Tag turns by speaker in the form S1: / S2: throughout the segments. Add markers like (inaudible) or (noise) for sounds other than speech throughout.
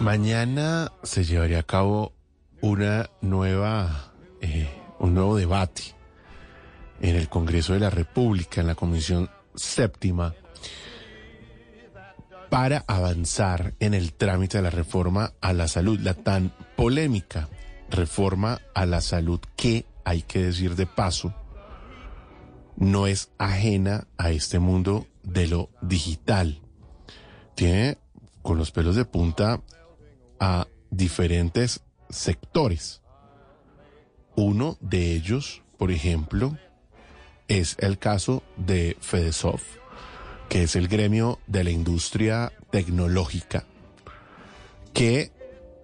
S1: Mañana se llevaría a cabo una nueva, eh, un nuevo debate en el Congreso de la República, en la Comisión Séptima, para avanzar en el trámite de la reforma a la salud, la tan polémica reforma a la salud que, hay que decir de paso, no es ajena a este mundo de lo digital. Tiene con los pelos de punta a diferentes sectores. Uno de ellos, por ejemplo, es el caso de Fedesoft, que es el gremio de la industria tecnológica, que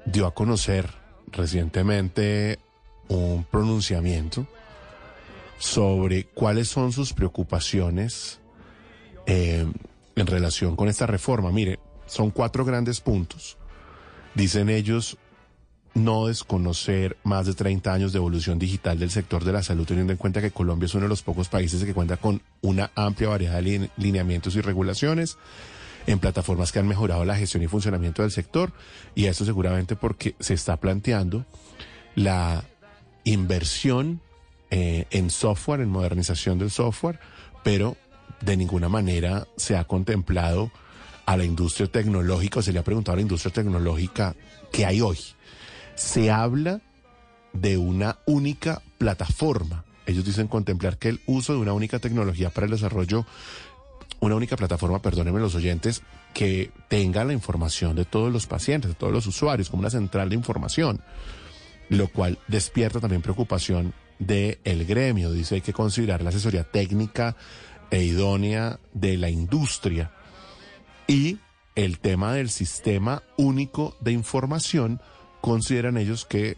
S1: dio a conocer recientemente un pronunciamiento sobre cuáles son sus preocupaciones eh, en relación con esta reforma. Mire, son cuatro grandes puntos. Dicen ellos no desconocer más de 30 años de evolución digital del sector de la salud, teniendo en cuenta que Colombia es uno de los pocos países que cuenta con una amplia variedad de lineamientos y regulaciones en plataformas que han mejorado la gestión y funcionamiento del sector, y eso seguramente porque se está planteando la inversión eh, en software, en modernización del software, pero de ninguna manera se ha contemplado a la industria tecnológica, o se le ha preguntado a la industria tecnológica qué hay hoy. Se habla de una única plataforma. Ellos dicen contemplar que el uso de una única tecnología para el desarrollo, una única plataforma, perdónenme los oyentes, que tenga la información de todos los pacientes, de todos los usuarios, como una central de información, lo cual despierta también preocupación del el gremio. Dice hay que considerar la asesoría técnica e idónea de la industria y el tema del sistema único de información consideran ellos que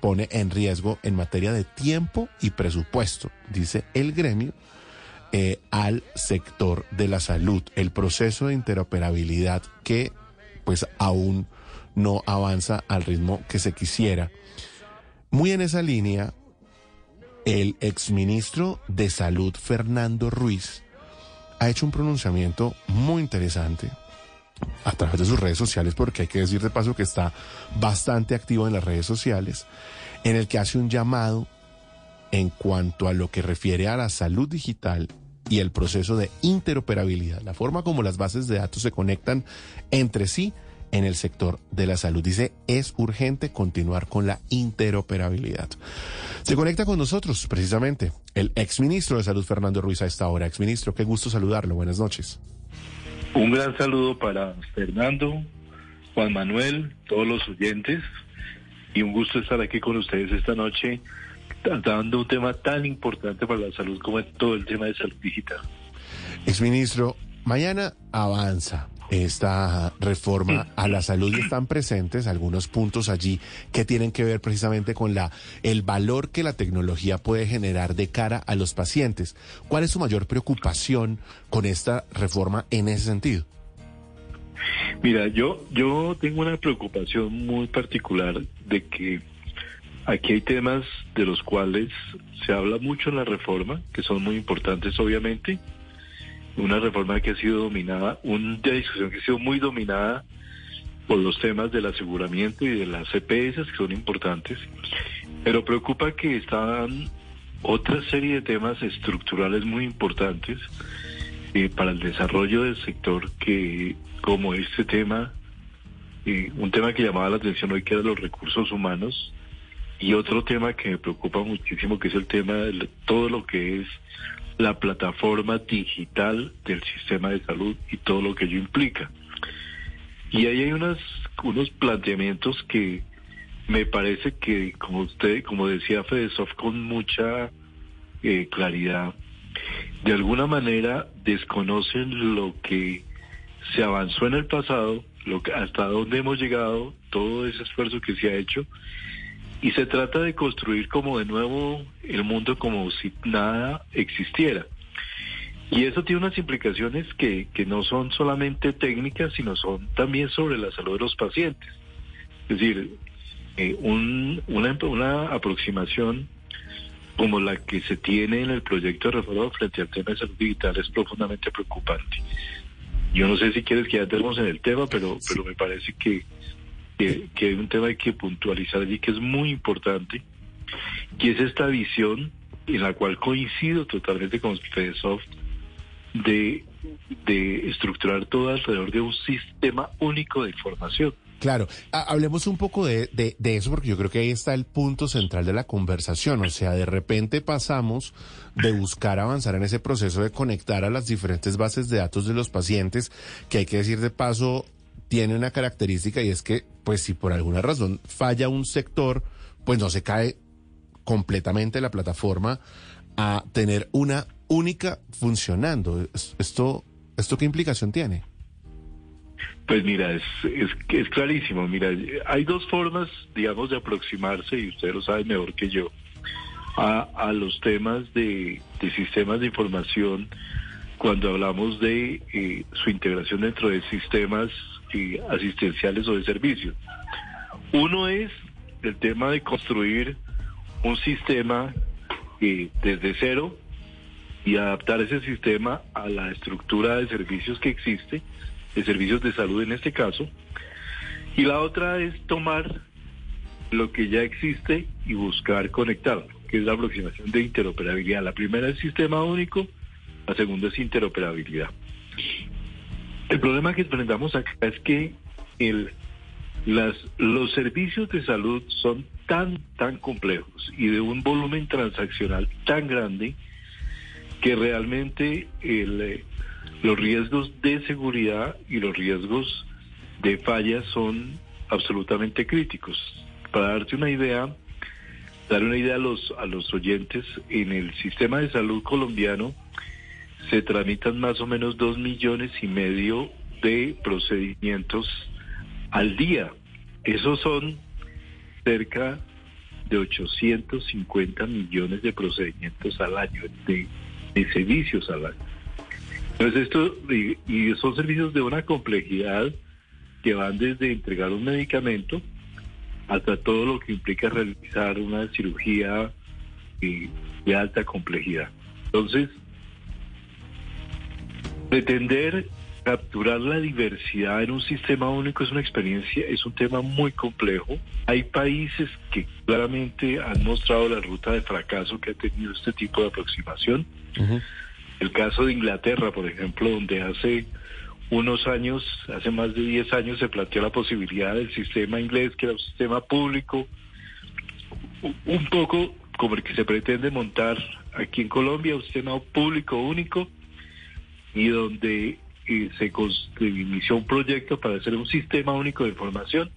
S1: pone en riesgo en materia de tiempo y presupuesto, dice el gremio, eh, al sector de la salud. El proceso de interoperabilidad que pues aún no avanza al ritmo que se quisiera. Muy en esa línea, el exministro de Salud, Fernando Ruiz, ha hecho un pronunciamiento muy interesante a través de sus redes sociales, porque hay que decir de paso que está bastante activo en las redes sociales, en el que hace un llamado en cuanto a lo que refiere a la salud digital y el proceso de interoperabilidad, la forma como las bases de datos se conectan entre sí en el sector de la salud. Dice, es urgente continuar con la interoperabilidad. Se conecta con nosotros precisamente el exministro de Salud, Fernando Ruiz, a esta hora. Exministro, qué gusto saludarlo. Buenas noches.
S2: Un gran saludo para Fernando, Juan Manuel, todos los oyentes y un gusto estar aquí con ustedes esta noche tratando un tema tan importante para la salud como es todo el tema de salud digital.
S1: Exministro, mañana avanza esta reforma a la salud y están presentes algunos puntos allí que tienen que ver precisamente con la el valor que la tecnología puede generar de cara a los pacientes. ¿Cuál es su mayor preocupación con esta reforma en ese sentido?
S2: Mira, yo yo tengo una preocupación muy particular de que aquí hay temas de los cuales se habla mucho en la reforma, que son muy importantes obviamente, una reforma que ha sido dominada, una discusión que ha sido muy dominada por los temas del aseguramiento y de las CPS, que son importantes, pero preocupa que están otra serie de temas estructurales muy importantes eh, para el desarrollo del sector, que como este tema, eh, un tema que llamaba la atención hoy que era los recursos humanos, y otro tema que me preocupa muchísimo, que es el tema de todo lo que es la plataforma digital del sistema de salud y todo lo que ello implica. Y ahí hay unas, unos planteamientos que me parece que, como usted, como decía Fedesoft con mucha eh, claridad, de alguna manera desconocen lo que se avanzó en el pasado, lo que, hasta dónde hemos llegado, todo ese esfuerzo que se ha hecho y se trata de construir como de nuevo el mundo como si nada existiera. Y eso tiene unas implicaciones que, que no son solamente técnicas, sino son también sobre la salud de los pacientes. Es decir, eh, un, una, una aproximación como la que se tiene en el proyecto de reforma frente al tema de salud digital es profundamente preocupante. Yo no sé si quieres que ya entremos en el tema, pero, pero me parece que que, que hay un tema que puntualizar allí que es muy importante, que es esta visión en la cual coincido totalmente con Fedesoft de, de estructurar todo alrededor de un sistema único de información.
S1: Claro, hablemos un poco de, de, de, eso porque yo creo que ahí está el punto central de la conversación. O sea, de repente pasamos de buscar avanzar en ese proceso de conectar a las diferentes bases de datos de los pacientes, que hay que decir de paso, tiene una característica y es que, pues si por alguna razón falla un sector, pues no se cae completamente la plataforma a tener una única funcionando. ¿Esto, esto qué implicación tiene?
S2: Pues mira, es, es, clarísimo. Mira, hay dos formas, digamos, de aproximarse, y ustedes lo saben mejor que yo, a, a los temas de, de sistemas de información cuando hablamos de eh, su integración dentro de sistemas eh, asistenciales o de servicios. Uno es el tema de construir un sistema eh, desde cero y adaptar ese sistema a la estructura de servicios que existe, de servicios de salud en este caso. Y la otra es tomar lo que ya existe y buscar conectarlo, que es la aproximación de interoperabilidad. La primera es sistema único, la segunda es interoperabilidad. El problema que enfrentamos acá es que el, las, los servicios de salud son tan, tan complejos y de un volumen transaccional tan grande que realmente el, eh, los riesgos de seguridad y los riesgos de falla son absolutamente críticos. Para darte una idea, dar una idea a los, a los oyentes, en el sistema de salud colombiano se tramitan más o menos dos millones y medio de procedimientos al día. Esos son cerca de 850 millones de procedimientos al año, de, servicios al año. Entonces esto, y, son servicios de una complejidad que van desde entregar un medicamento hasta todo lo que implica realizar una cirugía eh, de alta complejidad. Entonces, pretender capturar la diversidad en un sistema único es una experiencia, es un tema muy complejo. Hay países que claramente han mostrado la ruta de fracaso que ha tenido este tipo de aproximación. El caso de Inglaterra, por ejemplo, donde hace unos años, hace más de 10 años, se planteó la posibilidad del sistema inglés, que era un sistema público, un poco como el que se pretende montar aquí en Colombia, un sistema público único, y donde se, inició un proyecto para hacer un sistema único de información.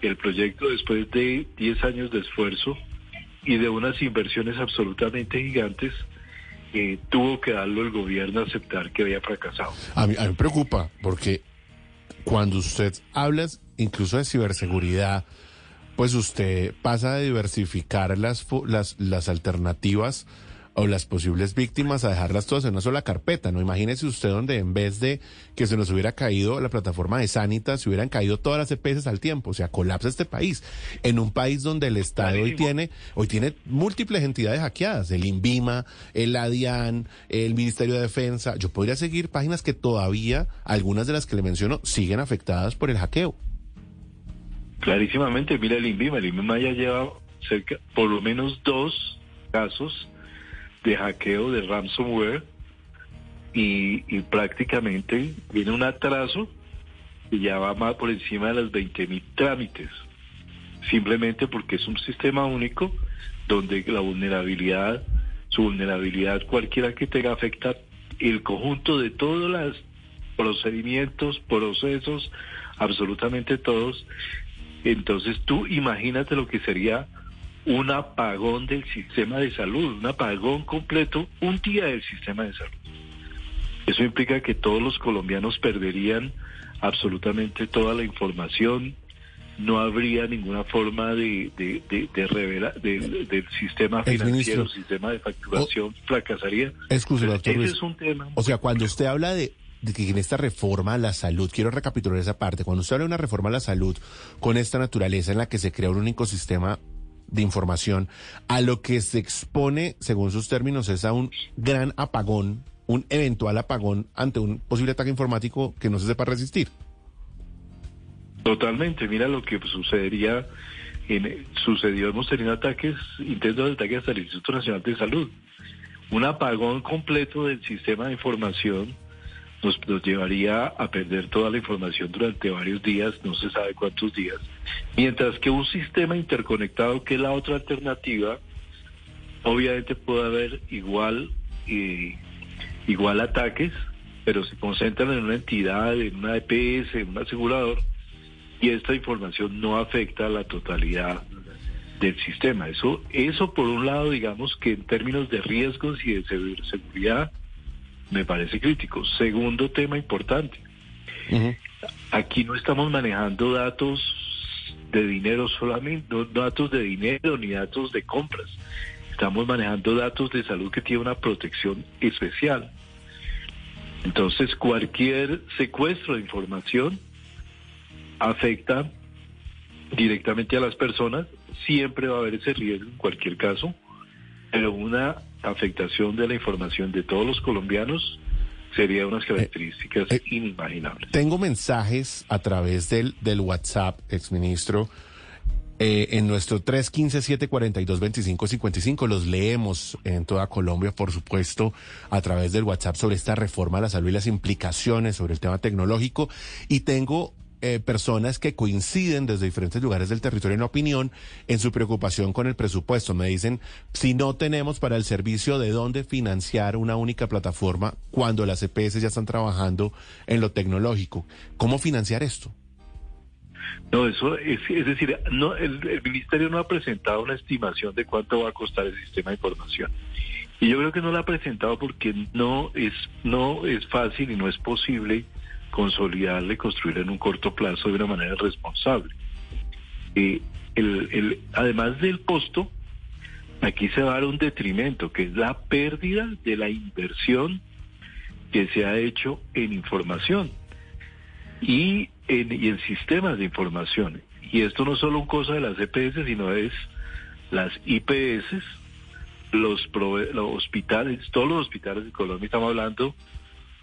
S2: El proyecto, después de 10 años de esfuerzo y de unas inversiones absolutamente gigantes, eh, tuvo que darlo el gobierno a aceptar que había fracasado.
S1: A mí, me preocupa porque cuando usted habla incluso de ciberseguridad, pues usted pasa de diversificar las, las, las alternativas o las posibles víctimas a dejarlas todas en una sola carpeta, ¿no? Imagínese usted donde en vez de que se nos hubiera caído la plataforma de Sanitas, se hubieran caído todas las EPS al tiempo, o sea, colapsa este país. En un país donde el Estado hoy tiene, hoy tiene múltiples entidades hackeadas, el INVIMA, el ADIAN, el Ministerio de Defensa. Yo podría seguir páginas que todavía, algunas de las que le menciono, siguen afectadas por el hackeo.
S2: Clarísimamente, mira el INVIMA, el INVIMA ya lleva cerca, por lo menos dos casos de hackeo de ransomware y, prácticamente viene un atraso y ya va más por encima de las 20 mil trámites, simplemente porque es un sistema único donde la vulnerabilidad, su vulnerabilidad cualquiera que tenga afecta el conjunto de todos los procedimientos, procesos, absolutamente todos. Entonces tú imagínate lo que sería un apagón del sistema de salud, un apagón completo, un día del sistema de salud. Eso implica que todos los colombianos perderían absolutamente toda la información, no habría ninguna forma de, de, de, revelar del sistema financiero, el sistema de facturación fracasaría.
S1: Excuse, doctor Ese es un tema. O sea, cuando usted habla de de que en esta reforma a la salud, quiero recapitular esa parte, cuando usted habla de una reforma a la salud con esta naturaleza en la que se crea un único sistema de información, a lo que se expone, según sus términos, es a un gran apagón, un eventual apagón ante un posible ataque informático que no se sepa resistir.
S2: Totalmente, mira lo que sucedería, en, sucedió, hemos tenido ataques, intentos de ataque hasta el Instituto Nacional de Salud. Un apagón completo del sistema de información nos, nos, llevaría a perder toda la información durante varios días, no se sabe cuántos días, mientras que un sistema interconectado, que es la otra alternativa, obviamente puede haber igual, eh, igual ataques, pero se concentran en una entidad, en una EPS, en un asegurador, y esta información no afecta a la totalidad del sistema. Eso, eso por un lado, digamos que en términos de riesgos y de seguridad, me parece crítico. Segundo tema importante. Aquí no estamos manejando datos de dinero solamente, no datos de dinero ni datos de compras. Estamos manejando datos de salud que tiene una protección especial. Entonces, cualquier secuestro de información afecta directamente a las personas, siempre va a haber ese riesgo en cualquier caso, pero una afectación de la información de todos los colombianos sería unas características eh, eh, inimaginables.
S1: Tengo mensajes a través del, del WhatsApp, exministro, eh, en nuestro 315-742-2555. Los leemos en toda Colombia, por supuesto, a través del WhatsApp sobre esta reforma a la salud y las implicaciones sobre el tema tecnológico. Y tengo eh, personas que coinciden desde diferentes lugares del territorio en opinión en su preocupación con el presupuesto. Me dicen, si no tenemos para el servicio de dónde financiar una única plataforma cuando las EPS ya están trabajando en lo tecnológico, ¿cómo financiar esto?
S2: No, eso es, es decir, no, el, el, ministerio no ha presentado una estimación de cuánto va a costar el sistema de información. Y yo creo que no la ha presentado porque no es, no es fácil y no es posible consolidarla y construirla en un corto plazo de una manera responsable. Eh, el, además del costo, aquí se va a dar un detrimento, que es la pérdida de la inversión que se ha hecho en información y en, y en sistemas de información. Y esto no es solo un cosa de las EPS, sino es las IPS, los, los hospitales, todos los hospitales de Colombia, estamos hablando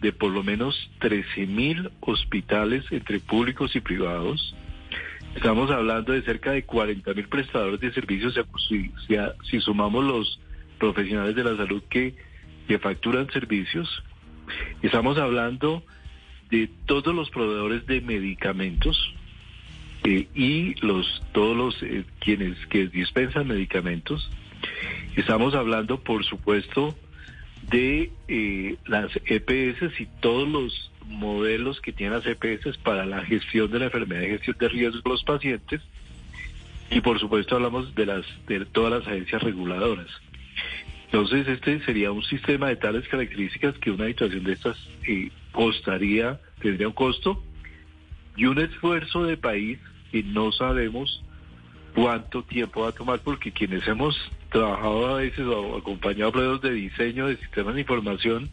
S2: de por lo menos 13 mil hospitales entre públicos y privados. Estamos hablando de cerca de 40 mil prestadores de servicios, si, si, sumamos los profesionales de la salud que, que facturan servicios. Estamos hablando de todos los proveedores de medicamentos eh, y los todos los eh, quienes que dispensan medicamentos. Estamos hablando, por supuesto, de eh, las EPS y todos los modelos que tienen las EPS para la gestión de la enfermedad y gestión de riesgos de los pacientes. Y por supuesto hablamos de las de todas las agencias reguladoras. Entonces este sería un sistema de tales características que una situación de estas eh, costaría, tendría un costo y un esfuerzo de país que no sabemos cuánto tiempo va a tomar porque quienes hemos trabajado a veces o acompañado a proyectos de diseño de sistemas de información,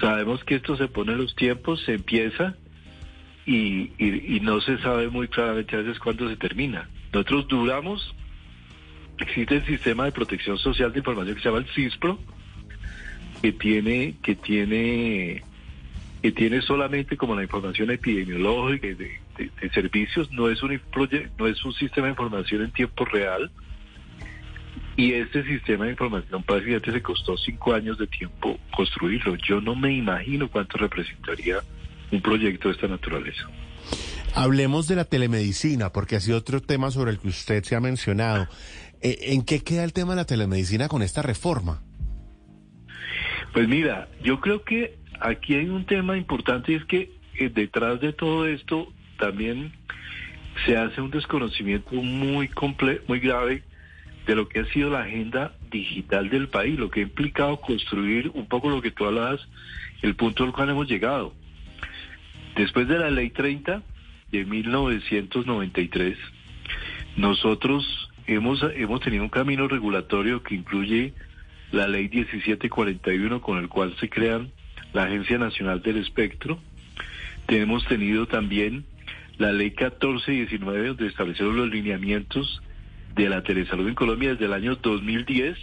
S2: sabemos que esto se pone en los tiempos, se empieza y, y, no se sabe muy claramente a veces cuándo se termina. Nosotros duramos, existe el sistema de protección social de información que se llama el CISPRO, que tiene, que tiene que tiene solamente como la información epidemiológica de, de, servicios, no es un no es un sistema de información en tiempo real, y este sistema de información prácticamente se costó cinco años de tiempo construirlo. Yo no me imagino cuánto representaría un proyecto de esta naturaleza.
S1: Hablemos de la telemedicina, porque ha sido otro tema sobre el que usted se ha mencionado. Eh, ¿En qué queda el tema de la telemedicina con esta reforma?
S2: Pues mira, yo creo que aquí hay un tema importante y es que eh, detrás de todo esto también se hace un desconocimiento muy muy grave de lo que ha sido la agenda digital del país, lo que ha implicado construir un poco lo que tú hablabas, el punto al cual hemos llegado. Después de la ley 30 de 1993, nosotros hemos, hemos tenido un camino regulatorio que incluye la ley 1741 con el cual se crean la Agencia Nacional del Espectro. Tenemos tenido también la ley 1419 donde establecieron los lineamientos de la telesalud en Colombia desde el año 2010.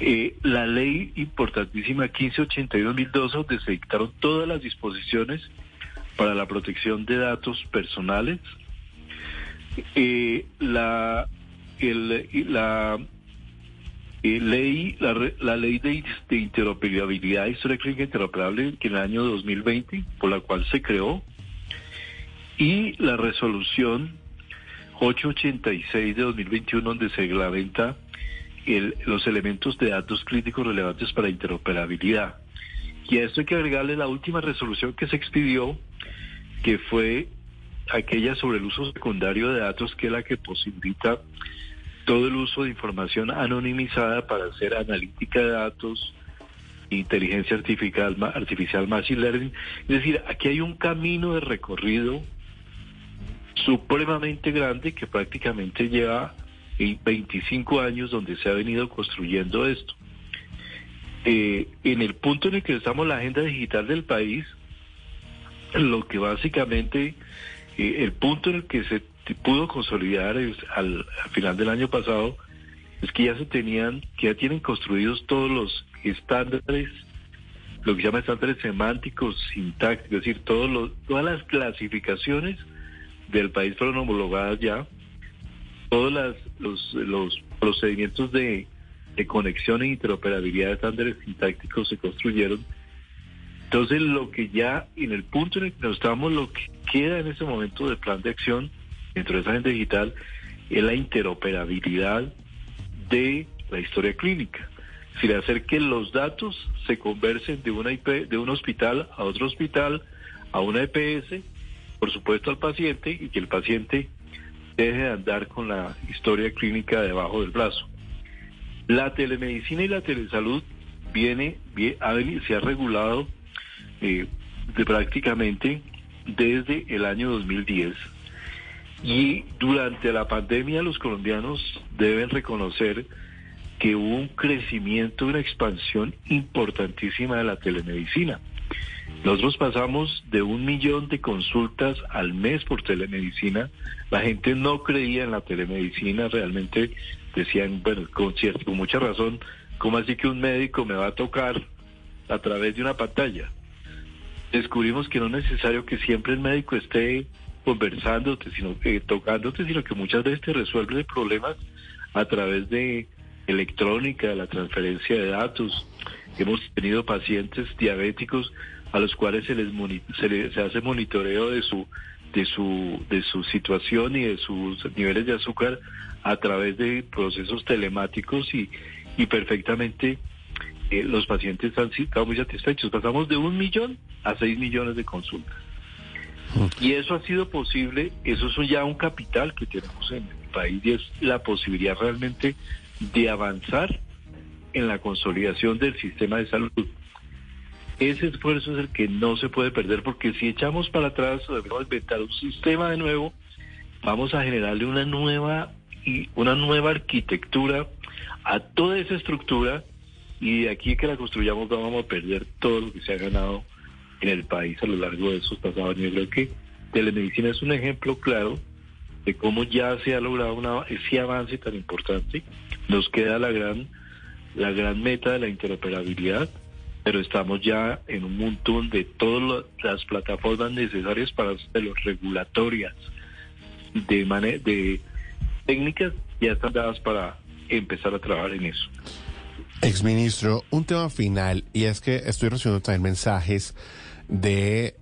S2: Eh, la ley importantísima 1582-2012, donde se dictaron todas las disposiciones para la protección de datos personales. Eh, la, la ley, la, ley de, interoperabilidad, historia clínica interoperable, que en el año 2020, por la cual se creó, y la resolución 886 de 2021, donde se reglamenta los elementos de datos críticos relevantes para interoperabilidad. Y a esto hay que agregarle la última resolución que se expidió, que fue aquella sobre el uso secundario de datos, que es la que posibilita todo el uso de información anonimizada para hacer analítica de datos, inteligencia artificial, artificial machine learning. Es decir, aquí hay un camino de recorrido supremamente grande que prácticamente lleva 25 años donde se ha venido construyendo esto. Eh, en el punto en el que estamos la agenda digital del país, lo que básicamente, eh, el punto en el que se pudo consolidar al, al, final del año pasado, es que ya se tenían, que ya tienen construidos todos los estándares, lo que se llama estándares semánticos, sintácticos, es decir, todos los, todas las clasificaciones del país fueron homologadas ya, todos los, los procedimientos de, conexión e interoperabilidad de estándares sintácticos se construyeron. Entonces, lo que ya en el punto en el que nos estamos, lo que queda en ese momento del plan de acción dentro de esa agenda digital es la interoperabilidad de la historia clínica. Es decir, hacer que los datos se conversen de una IP, de un hospital a otro hospital, a una EPS, por supuesto al paciente, y que el paciente deje de andar con la historia clínica debajo del brazo. La telemedicina y la telesalud viene, se ha regulado eh, prácticamente desde el año 2010 y durante la pandemia los colombianos deben reconocer que hubo un crecimiento, una expansión importantísima de la telemedicina. Nosotros pasamos de un millón de consultas al mes por telemedicina. La gente no creía en la telemedicina, realmente decían, bueno, con, con mucha razón, ¿cómo así que un médico me va a tocar a través de una pantalla? Descubrimos que no es necesario que siempre el médico esté conversándote, sino eh, tocándote, sino que muchas veces te resuelve problemas a través de electrónica, la transferencia de datos. Hemos tenido pacientes diabéticos a los cuales se les se, se hace monitoreo de su de su de su situación y de sus niveles de azúcar a través de procesos telemáticos y, y perfectamente eh, los pacientes han estado muy satisfechos. Pasamos de un millón a seis millones de consultas. Y eso ha sido posible, eso es ya un capital que tenemos en el país y es la posibilidad realmente de avanzar en la consolidación del sistema de salud. Ese esfuerzo es el que no se puede perder porque si echamos para atrás o debemos inventar un sistema de nuevo, vamos a generarle una nueva y una nueva arquitectura a toda esa estructura y de aquí que la construyamos vamos a perder todo lo que se ha ganado en el país a lo largo de esos pasados años. Creo que telemedicina es un ejemplo claro de cómo ya se ha logrado una, ese avance tan importante. Nos queda la gran la gran meta de la interoperabilidad pero estamos ya en un montón de todas las plataformas necesarias para los regulatorias de, de técnicas ya están dadas para empezar a trabajar en eso.
S1: Exministro, un tema final, y es que estoy recibiendo también mensajes de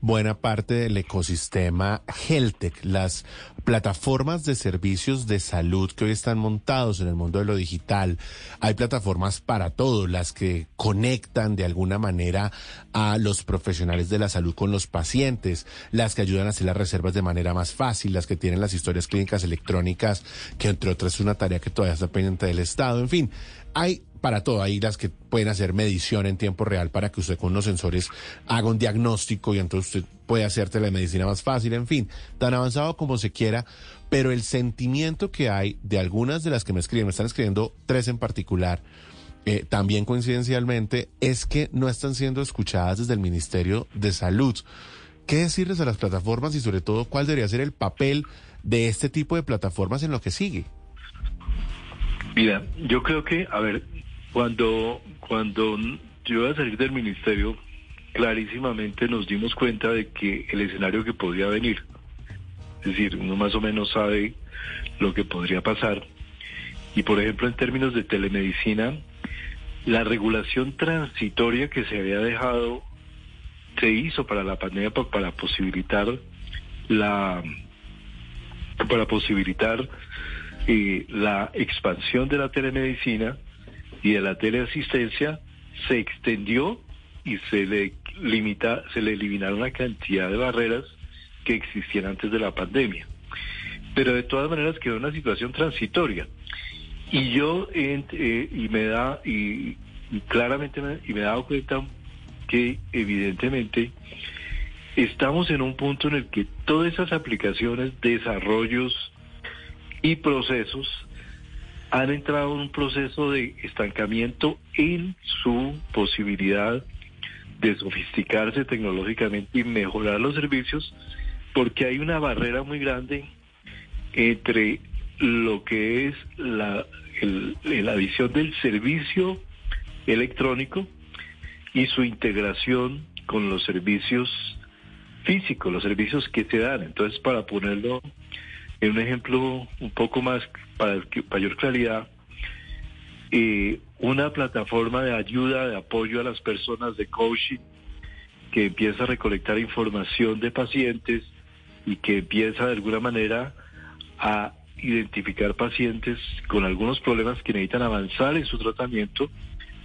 S1: buena parte del ecosistema HealthTech, las plataformas de servicios de salud que hoy están montados en el mundo de lo digital. Hay plataformas para todo, las que conectan de alguna manera a los profesionales de la salud con los pacientes, las que ayudan a hacer las reservas de manera más fácil, las que tienen las historias clínicas electrónicas, que entre otras es una tarea que todavía está pendiente del Estado. En fin, hay para todo. Hay las que pueden hacer medición en tiempo real para que usted con unos sensores haga un diagnóstico y entonces usted puede hacer telemedicina más fácil, en fin, tan avanzado como se quiera. Pero el sentimiento que hay de algunas de las que me escriben, me están escribiendo tres en particular, eh, también coincidencialmente, es que no están siendo escuchadas desde el Ministerio de Salud. ¿Qué decirles a las plataformas y sobre todo cuál debería ser el papel de este tipo de plataformas en lo que sigue?
S2: Mira, yo creo que, a ver, cuando, cuando yo iba a salir del ministerio, clarísimamente nos dimos cuenta de que el escenario que podía venir, es decir, uno más o menos sabe lo que podría pasar. Y por ejemplo, en términos de telemedicina, la regulación transitoria que se había dejado se hizo para la pandemia para posibilitar la para posibilitar eh, la expansión de la telemedicina y de la teleasistencia se extendió y se le limita, se le eliminaron la cantidad de barreras que existían antes de la pandemia. Pero de todas maneras quedó una situación transitoria. Y yo eh, y me da y, claramente y me he dado cuenta que evidentemente estamos en un punto en el que todas esas aplicaciones, desarrollos y procesos han entrado en un proceso de estancamiento en su posibilidad de sofisticarse tecnológicamente y mejorar los servicios, porque hay una barrera muy grande entre lo que es la, la visión del servicio electrónico y su integración con los servicios físicos, los servicios que se dan. Entonces, para ponerlo en un ejemplo un poco más para mayor claridad, eh, una plataforma de ayuda, de apoyo a las personas de coaching que empieza a recolectar información de pacientes y que empieza de alguna manera a identificar pacientes con algunos problemas que necesitan avanzar en su tratamiento,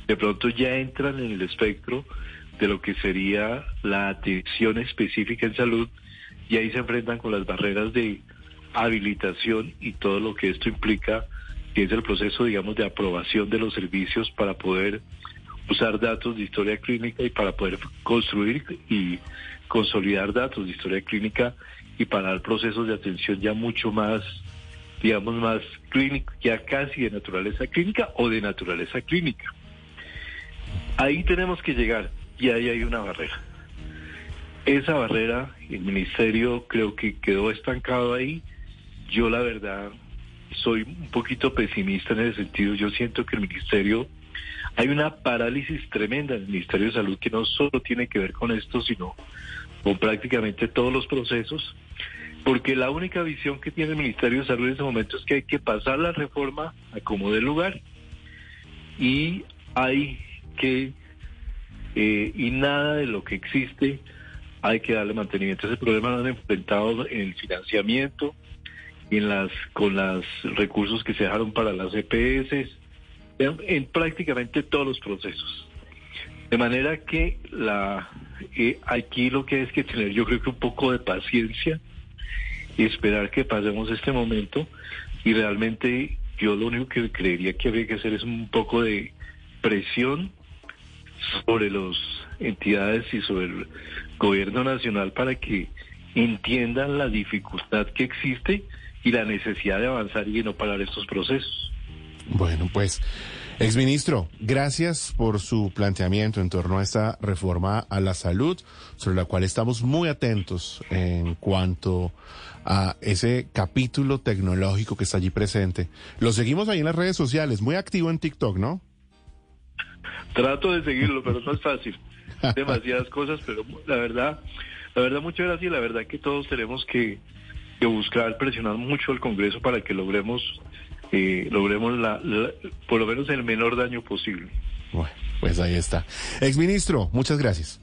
S2: de pronto ya entran en el espectro de lo que sería la atención específica en salud y ahí se enfrentan con las barreras de habilitación y todo lo que esto implica, que es el proceso, digamos, de aprobación de los servicios para poder usar datos de historia clínica y para poder construir y consolidar datos de historia clínica y para dar procesos de atención ya mucho más, digamos, más clínico, ya casi de naturaleza clínica o de naturaleza clínica. Ahí tenemos que llegar y ahí hay una barrera. Esa barrera, el ministerio creo que quedó estancado ahí yo la verdad soy un poquito pesimista en ese sentido. Yo siento que el ministerio, hay una parálisis tremenda en el Ministerio de Salud que no solo tiene que ver con esto, sino con prácticamente todos los procesos, porque la única visión que tiene el Ministerio de Salud en ese momento es que hay que pasar la reforma a como de lugar y hay que, eh, y nada de lo que existe hay que darle mantenimiento. Ese problema lo han enfrentado en el financiamiento, en las con los recursos que se dejaron para las EPS, en, prácticamente todos los procesos. De manera que la eh, aquí lo que hay que tener yo creo que un poco de paciencia y esperar que pasemos este momento y realmente yo lo único que creería que habría que hacer es un poco de presión sobre las entidades y sobre el gobierno nacional para que entiendan la dificultad que existe y la necesidad de avanzar y de no parar estos procesos.
S1: Bueno, pues, exministro, gracias por su planteamiento en torno a esta reforma a la salud, sobre la cual estamos muy atentos en cuanto a ese capítulo tecnológico que está allí presente. Lo seguimos ahí en las redes sociales, muy activo en TikTok, ¿no?
S2: Trato de seguirlo, pero no es fácil. (laughs) Demasiadas cosas, pero la verdad, la verdad, muchas gracias. La verdad que todos tenemos que que buscar presionar mucho al Congreso para que logremos eh, logremos la, por lo menos el menor daño posible.
S1: Bueno, pues ahí está. Exministro, muchas gracias.